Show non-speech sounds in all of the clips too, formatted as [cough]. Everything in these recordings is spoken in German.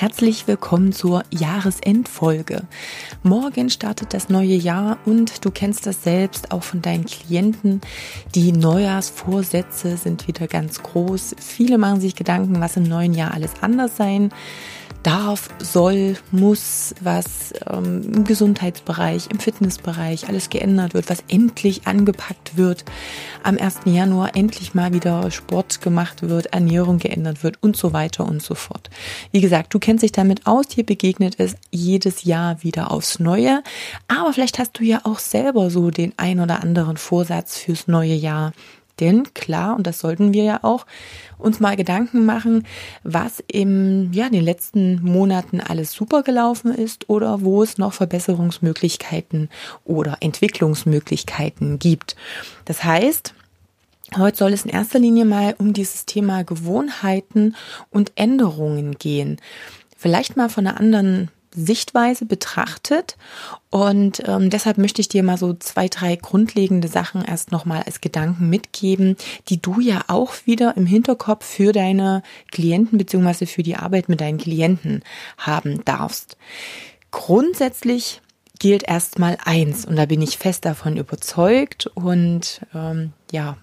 Herzlich willkommen zur Jahresendfolge. Morgen startet das neue Jahr und du kennst das selbst auch von deinen Klienten. Die Neujahrsvorsätze sind wieder ganz groß. Viele machen sich Gedanken, was im neuen Jahr alles anders sein darf, soll, muss, was ähm, im Gesundheitsbereich, im Fitnessbereich alles geändert wird, was endlich angepackt wird, am 1. Januar endlich mal wieder Sport gemacht wird, Ernährung geändert wird und so weiter und so fort. Wie gesagt, du kennst dich damit aus, hier begegnet es jedes Jahr wieder aufs Neue, aber vielleicht hast du ja auch selber so den ein oder anderen Vorsatz fürs neue Jahr denn klar, und das sollten wir ja auch, uns mal Gedanken machen, was im, ja, in den letzten Monaten alles super gelaufen ist oder wo es noch Verbesserungsmöglichkeiten oder Entwicklungsmöglichkeiten gibt. Das heißt, Heute soll es in erster Linie mal um dieses Thema Gewohnheiten und Änderungen gehen. Vielleicht mal von einer anderen Sichtweise betrachtet. Und ähm, deshalb möchte ich dir mal so zwei, drei grundlegende Sachen erst nochmal als Gedanken mitgeben, die du ja auch wieder im Hinterkopf für deine Klienten beziehungsweise für die Arbeit mit deinen Klienten haben darfst. Grundsätzlich gilt erstmal eins und da bin ich fest davon überzeugt und ähm, ja,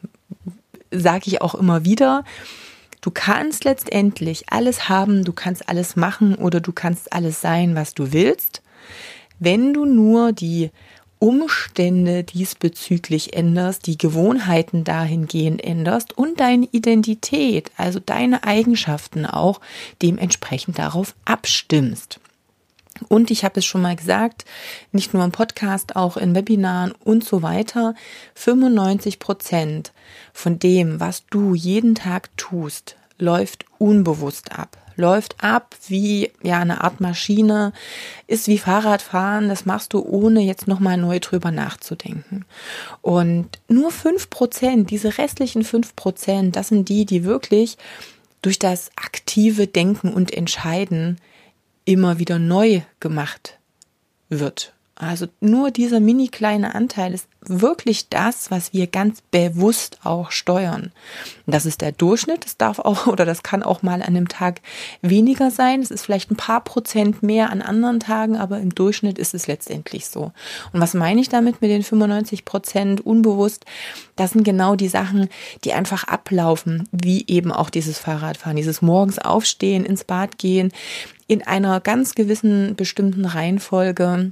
sage ich auch immer wieder, Du kannst letztendlich alles haben, du kannst alles machen oder du kannst alles sein, was du willst, wenn du nur die Umstände diesbezüglich änderst, die Gewohnheiten dahingehend änderst und deine Identität, also deine Eigenschaften auch dementsprechend darauf abstimmst. Und ich habe es schon mal gesagt, nicht nur im Podcast, auch in Webinaren und so weiter, 95 Prozent von dem, was du jeden Tag tust, läuft unbewusst ab. Läuft ab wie ja eine Art Maschine, ist wie Fahrradfahren, das machst du ohne jetzt nochmal neu drüber nachzudenken. Und nur fünf Prozent, diese restlichen fünf Prozent, das sind die, die wirklich durch das aktive Denken und Entscheiden immer wieder neu gemacht wird. Also nur dieser mini kleine Anteil ist wirklich das, was wir ganz bewusst auch steuern. Das ist der Durchschnitt. Das darf auch [laughs] oder das kann auch mal an einem Tag weniger sein. Es ist vielleicht ein paar Prozent mehr an anderen Tagen, aber im Durchschnitt ist es letztendlich so. Und was meine ich damit mit den 95 Prozent unbewusst? Das sind genau die Sachen, die einfach ablaufen, wie eben auch dieses Fahrradfahren, dieses morgens aufstehen, ins Bad gehen, in einer ganz gewissen bestimmten Reihenfolge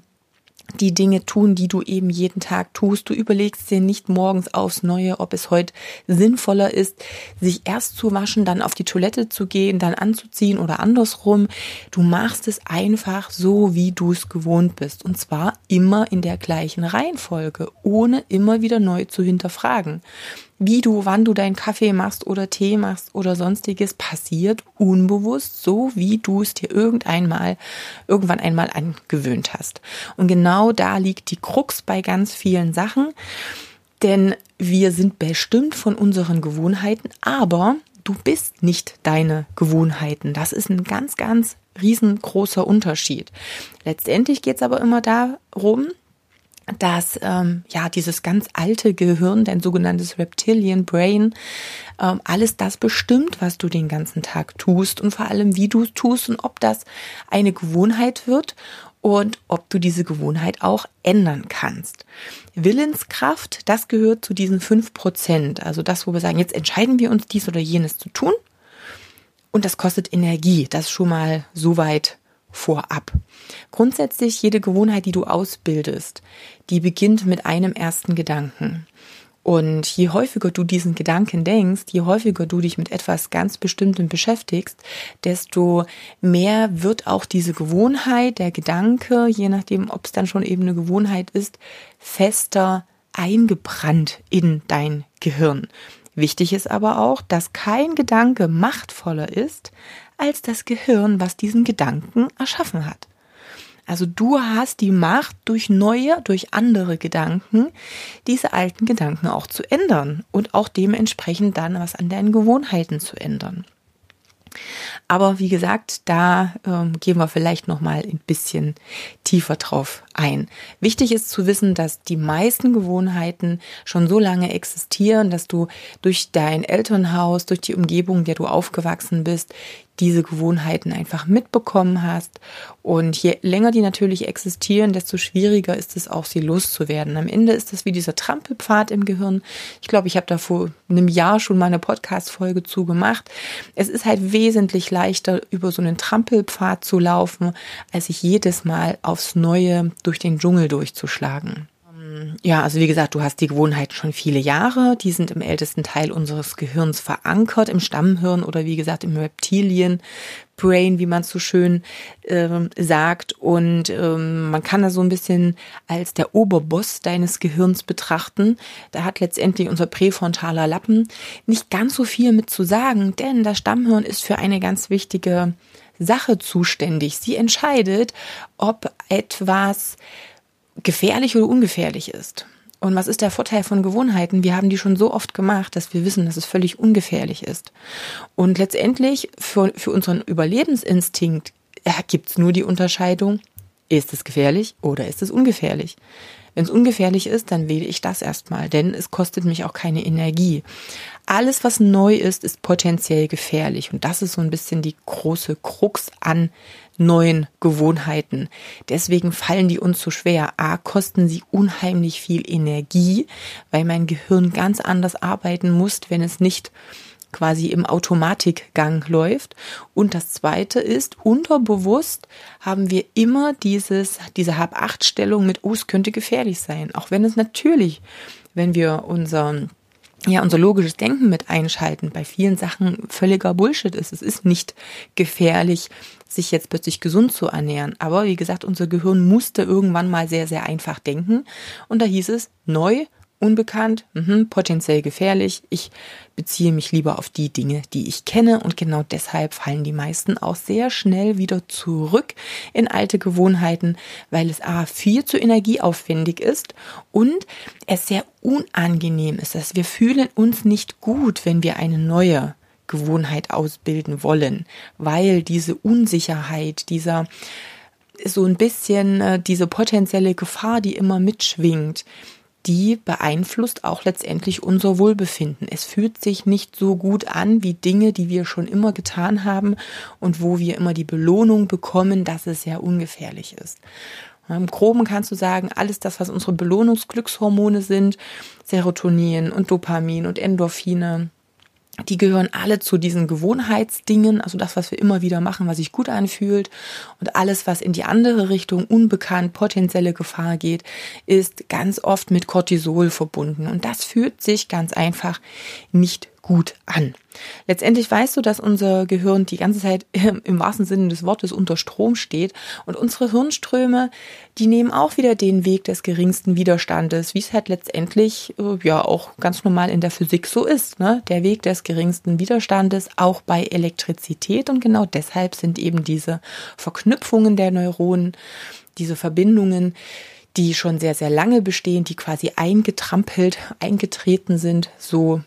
die Dinge tun, die du eben jeden Tag tust. Du überlegst dir nicht morgens aufs Neue, ob es heute sinnvoller ist, sich erst zu waschen, dann auf die Toilette zu gehen, dann anzuziehen oder andersrum. Du machst es einfach so, wie du es gewohnt bist. Und zwar immer in der gleichen Reihenfolge, ohne immer wieder neu zu hinterfragen wie du, wann du deinen Kaffee machst oder Tee machst oder sonstiges, passiert unbewusst, so wie du es dir irgendeinmal, irgendwann einmal angewöhnt hast. Und genau da liegt die Krux bei ganz vielen Sachen, denn wir sind bestimmt von unseren Gewohnheiten, aber du bist nicht deine Gewohnheiten. Das ist ein ganz, ganz riesengroßer Unterschied. Letztendlich geht es aber immer darum, dass ähm, ja dieses ganz alte Gehirn, dein sogenanntes Reptilian Brain, ähm, alles das bestimmt, was du den ganzen Tag tust und vor allem, wie du es tust und ob das eine Gewohnheit wird und ob du diese Gewohnheit auch ändern kannst. Willenskraft, das gehört zu diesen fünf Prozent, also das, wo wir sagen, jetzt entscheiden wir uns dies oder jenes zu tun. Und das kostet Energie, das schon mal so weit vorab. Grundsätzlich jede Gewohnheit, die du ausbildest, die beginnt mit einem ersten Gedanken. Und je häufiger du diesen Gedanken denkst, je häufiger du dich mit etwas ganz Bestimmtem beschäftigst, desto mehr wird auch diese Gewohnheit, der Gedanke, je nachdem, ob es dann schon eben eine Gewohnheit ist, fester eingebrannt in dein Gehirn. Wichtig ist aber auch, dass kein Gedanke machtvoller ist als das Gehirn, was diesen Gedanken erschaffen hat. Also du hast die Macht, durch neue, durch andere Gedanken, diese alten Gedanken auch zu ändern und auch dementsprechend dann was an deinen Gewohnheiten zu ändern. Aber wie gesagt, da ähm, gehen wir vielleicht noch mal ein bisschen tiefer drauf ein. Wichtig ist zu wissen, dass die meisten Gewohnheiten schon so lange existieren, dass du durch dein Elternhaus, durch die Umgebung, in der du aufgewachsen bist, diese Gewohnheiten einfach mitbekommen hast. Und je länger die natürlich existieren, desto schwieriger ist es auch, sie loszuwerden. Am Ende ist das wie dieser Trampelpfad im Gehirn. Ich glaube, ich habe da vor einem Jahr schon mal eine Podcast-Folge zu gemacht. Es ist halt wesentlich leichter, über so einen Trampelpfad zu laufen, als sich jedes Mal aufs Neue durch den Dschungel durchzuschlagen. Ja, also wie gesagt, du hast die Gewohnheiten schon viele Jahre. Die sind im ältesten Teil unseres Gehirns verankert, im Stammhirn oder wie gesagt im Reptilien. Brain, wie man es so schön ähm, sagt. Und ähm, man kann das so ein bisschen als der Oberboss deines Gehirns betrachten. Da hat letztendlich unser präfrontaler Lappen nicht ganz so viel mit zu sagen, denn das Stammhirn ist für eine ganz wichtige Sache zuständig. Sie entscheidet, ob etwas gefährlich oder ungefährlich ist. Und was ist der Vorteil von Gewohnheiten? Wir haben die schon so oft gemacht, dass wir wissen, dass es völlig ungefährlich ist. Und letztendlich für, für unseren Überlebensinstinkt gibt es nur die Unterscheidung, ist es gefährlich oder ist es ungefährlich? Wenn es ungefährlich ist, dann wähle ich das erstmal, denn es kostet mich auch keine Energie. Alles, was neu ist, ist potenziell gefährlich. Und das ist so ein bisschen die große Krux an neuen Gewohnheiten. Deswegen fallen die uns so schwer. A, kosten sie unheimlich viel Energie, weil mein Gehirn ganz anders arbeiten muss, wenn es nicht quasi im Automatikgang läuft. Und das zweite ist, unterbewusst haben wir immer dieses, diese Hab-Acht-Stellung mit, oh, es könnte gefährlich sein. Auch wenn es natürlich, wenn wir unseren ja, unser logisches Denken mit einschalten, bei vielen Sachen völliger Bullshit ist. Es ist nicht gefährlich, sich jetzt plötzlich gesund zu ernähren. Aber wie gesagt, unser Gehirn musste irgendwann mal sehr, sehr einfach denken. Und da hieß es, neu unbekannt, mh, potenziell gefährlich. Ich beziehe mich lieber auf die Dinge, die ich kenne und genau deshalb fallen die meisten auch sehr schnell wieder zurück in alte Gewohnheiten, weil es a viel zu energieaufwendig ist und es sehr unangenehm ist. Dass wir fühlen uns nicht gut, wenn wir eine neue Gewohnheit ausbilden wollen, weil diese Unsicherheit, dieser so ein bisschen äh, diese potenzielle Gefahr, die immer mitschwingt, die beeinflusst auch letztendlich unser Wohlbefinden. Es fühlt sich nicht so gut an wie Dinge, die wir schon immer getan haben und wo wir immer die Belohnung bekommen, dass es sehr ungefährlich ist. Im Groben kannst du sagen, alles das, was unsere Belohnungsglückshormone sind, Serotonin und Dopamin und Endorphine, die gehören alle zu diesen Gewohnheitsdingen, also das, was wir immer wieder machen, was sich gut anfühlt. Und alles, was in die andere Richtung unbekannt, potenzielle Gefahr geht, ist ganz oft mit Cortisol verbunden. Und das fühlt sich ganz einfach nicht gut an. Letztendlich weißt du, dass unser Gehirn die ganze Zeit [laughs] im wahrsten Sinne des Wortes unter Strom steht und unsere Hirnströme, die nehmen auch wieder den Weg des geringsten Widerstandes, wie es halt letztendlich äh, ja auch ganz normal in der Physik so ist, ne? Der Weg des geringsten Widerstandes auch bei Elektrizität und genau deshalb sind eben diese Verknüpfungen der Neuronen, diese Verbindungen, die schon sehr, sehr lange bestehen, die quasi eingetrampelt, eingetreten sind, so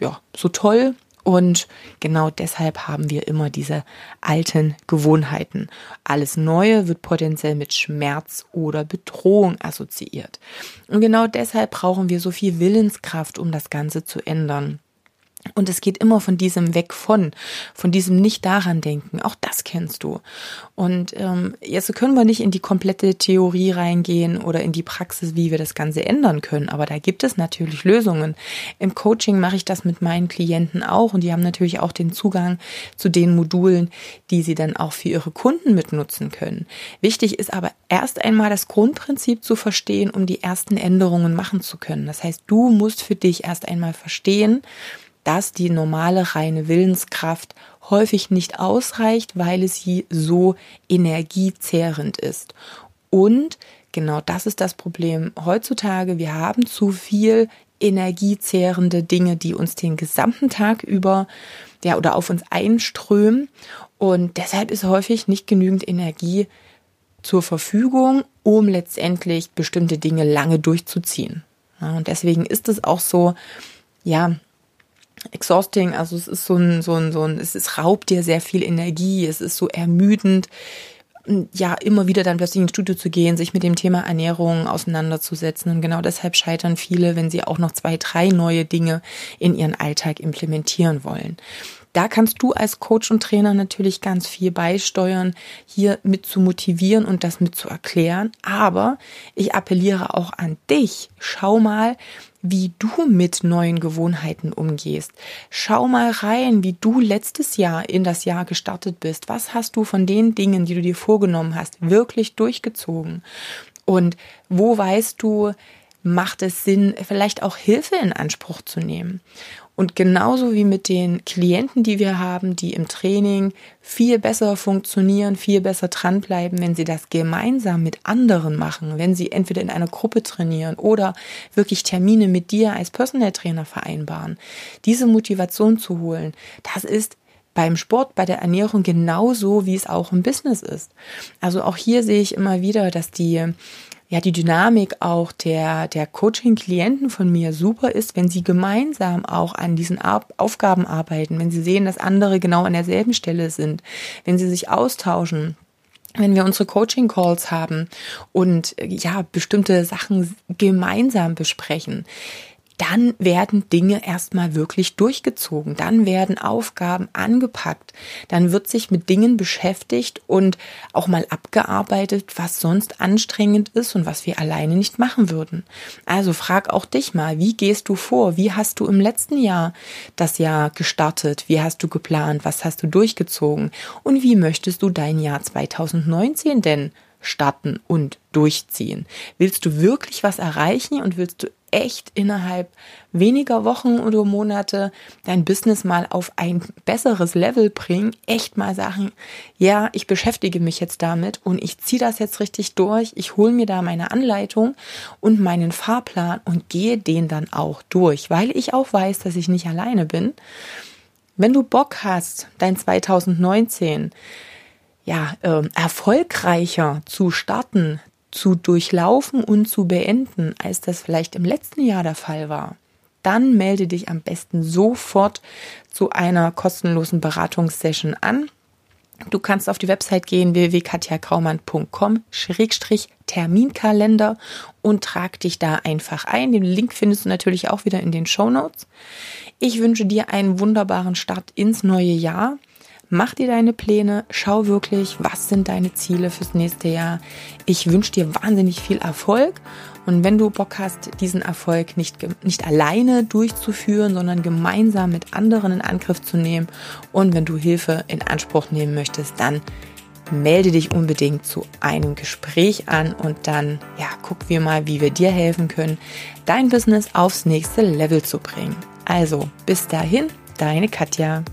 ja, so toll. Und genau deshalb haben wir immer diese alten Gewohnheiten. Alles Neue wird potenziell mit Schmerz oder Bedrohung assoziiert. Und genau deshalb brauchen wir so viel Willenskraft, um das Ganze zu ändern. Und es geht immer von diesem Weg von, von diesem nicht daran denken. Auch das kennst du. Und ähm, jetzt können wir nicht in die komplette Theorie reingehen oder in die Praxis, wie wir das Ganze ändern können. Aber da gibt es natürlich Lösungen. Im Coaching mache ich das mit meinen Klienten auch und die haben natürlich auch den Zugang zu den Modulen, die sie dann auch für ihre Kunden mitnutzen können. Wichtig ist aber erst einmal das Grundprinzip zu verstehen, um die ersten Änderungen machen zu können. Das heißt, du musst für dich erst einmal verstehen, dass die normale reine Willenskraft häufig nicht ausreicht, weil sie so energiezehrend ist. Und genau das ist das Problem heutzutage. Wir haben zu viel energiezehrende Dinge, die uns den gesamten Tag über ja oder auf uns einströmen und deshalb ist häufig nicht genügend Energie zur Verfügung, um letztendlich bestimmte Dinge lange durchzuziehen. Ja, und deswegen ist es auch so, ja, exhausting, also es ist so ein, so ein, so ein, es ist, raubt dir sehr viel Energie, es ist so ermüdend, ja, immer wieder dann plötzlich ins Studio zu gehen, sich mit dem Thema Ernährung auseinanderzusetzen. Und genau deshalb scheitern viele, wenn sie auch noch zwei, drei neue Dinge in ihren Alltag implementieren wollen. Da kannst du als Coach und Trainer natürlich ganz viel beisteuern, hier mit zu motivieren und das mit zu erklären. Aber ich appelliere auch an dich. Schau mal, wie du mit neuen Gewohnheiten umgehst. Schau mal rein, wie du letztes Jahr in das Jahr gestartet bist. Was hast du von den Dingen, die du dir vorgenommen hast, wirklich durchgezogen? Und wo weißt du, macht es Sinn, vielleicht auch Hilfe in Anspruch zu nehmen? Und genauso wie mit den Klienten, die wir haben, die im Training viel besser funktionieren, viel besser dranbleiben, wenn sie das gemeinsam mit anderen machen, wenn sie entweder in einer Gruppe trainieren oder wirklich Termine mit dir als Personal Trainer vereinbaren. Diese Motivation zu holen, das ist beim Sport, bei der Ernährung genauso, wie es auch im Business ist. Also auch hier sehe ich immer wieder, dass die ja die Dynamik auch der, der Coaching-Klienten von mir super ist, wenn sie gemeinsam auch an diesen Aufgaben arbeiten, wenn sie sehen, dass andere genau an derselben Stelle sind, wenn sie sich austauschen, wenn wir unsere Coaching Calls haben und ja, bestimmte Sachen gemeinsam besprechen dann werden Dinge erstmal wirklich durchgezogen, dann werden Aufgaben angepackt, dann wird sich mit Dingen beschäftigt und auch mal abgearbeitet, was sonst anstrengend ist und was wir alleine nicht machen würden. Also frag auch dich mal, wie gehst du vor? Wie hast du im letzten Jahr das Jahr gestartet? Wie hast du geplant? Was hast du durchgezogen? Und wie möchtest du dein Jahr 2019 denn starten und durchziehen? Willst du wirklich was erreichen und willst du echt innerhalb weniger Wochen oder Monate dein Business mal auf ein besseres Level bringen, echt mal sagen, ja, ich beschäftige mich jetzt damit und ich ziehe das jetzt richtig durch, ich hole mir da meine Anleitung und meinen Fahrplan und gehe den dann auch durch, weil ich auch weiß, dass ich nicht alleine bin. Wenn du Bock hast, dein 2019 ja, äh, erfolgreicher zu starten, zu durchlaufen und zu beenden, als das vielleicht im letzten Jahr der Fall war, dann melde dich am besten sofort zu einer kostenlosen Beratungssession an. Du kannst auf die Website gehen www.katjakraumann.com-terminkalender und trag dich da einfach ein. Den Link findest du natürlich auch wieder in den Show Notes. Ich wünsche dir einen wunderbaren Start ins neue Jahr. Mach dir deine Pläne, schau wirklich, was sind deine Ziele fürs nächste Jahr. Ich wünsche dir wahnsinnig viel Erfolg und wenn du Bock hast, diesen Erfolg nicht, nicht alleine durchzuführen, sondern gemeinsam mit anderen in Angriff zu nehmen und wenn du Hilfe in Anspruch nehmen möchtest, dann melde dich unbedingt zu einem Gespräch an und dann, ja, gucken wir mal, wie wir dir helfen können, dein Business aufs nächste Level zu bringen. Also, bis dahin, deine Katja.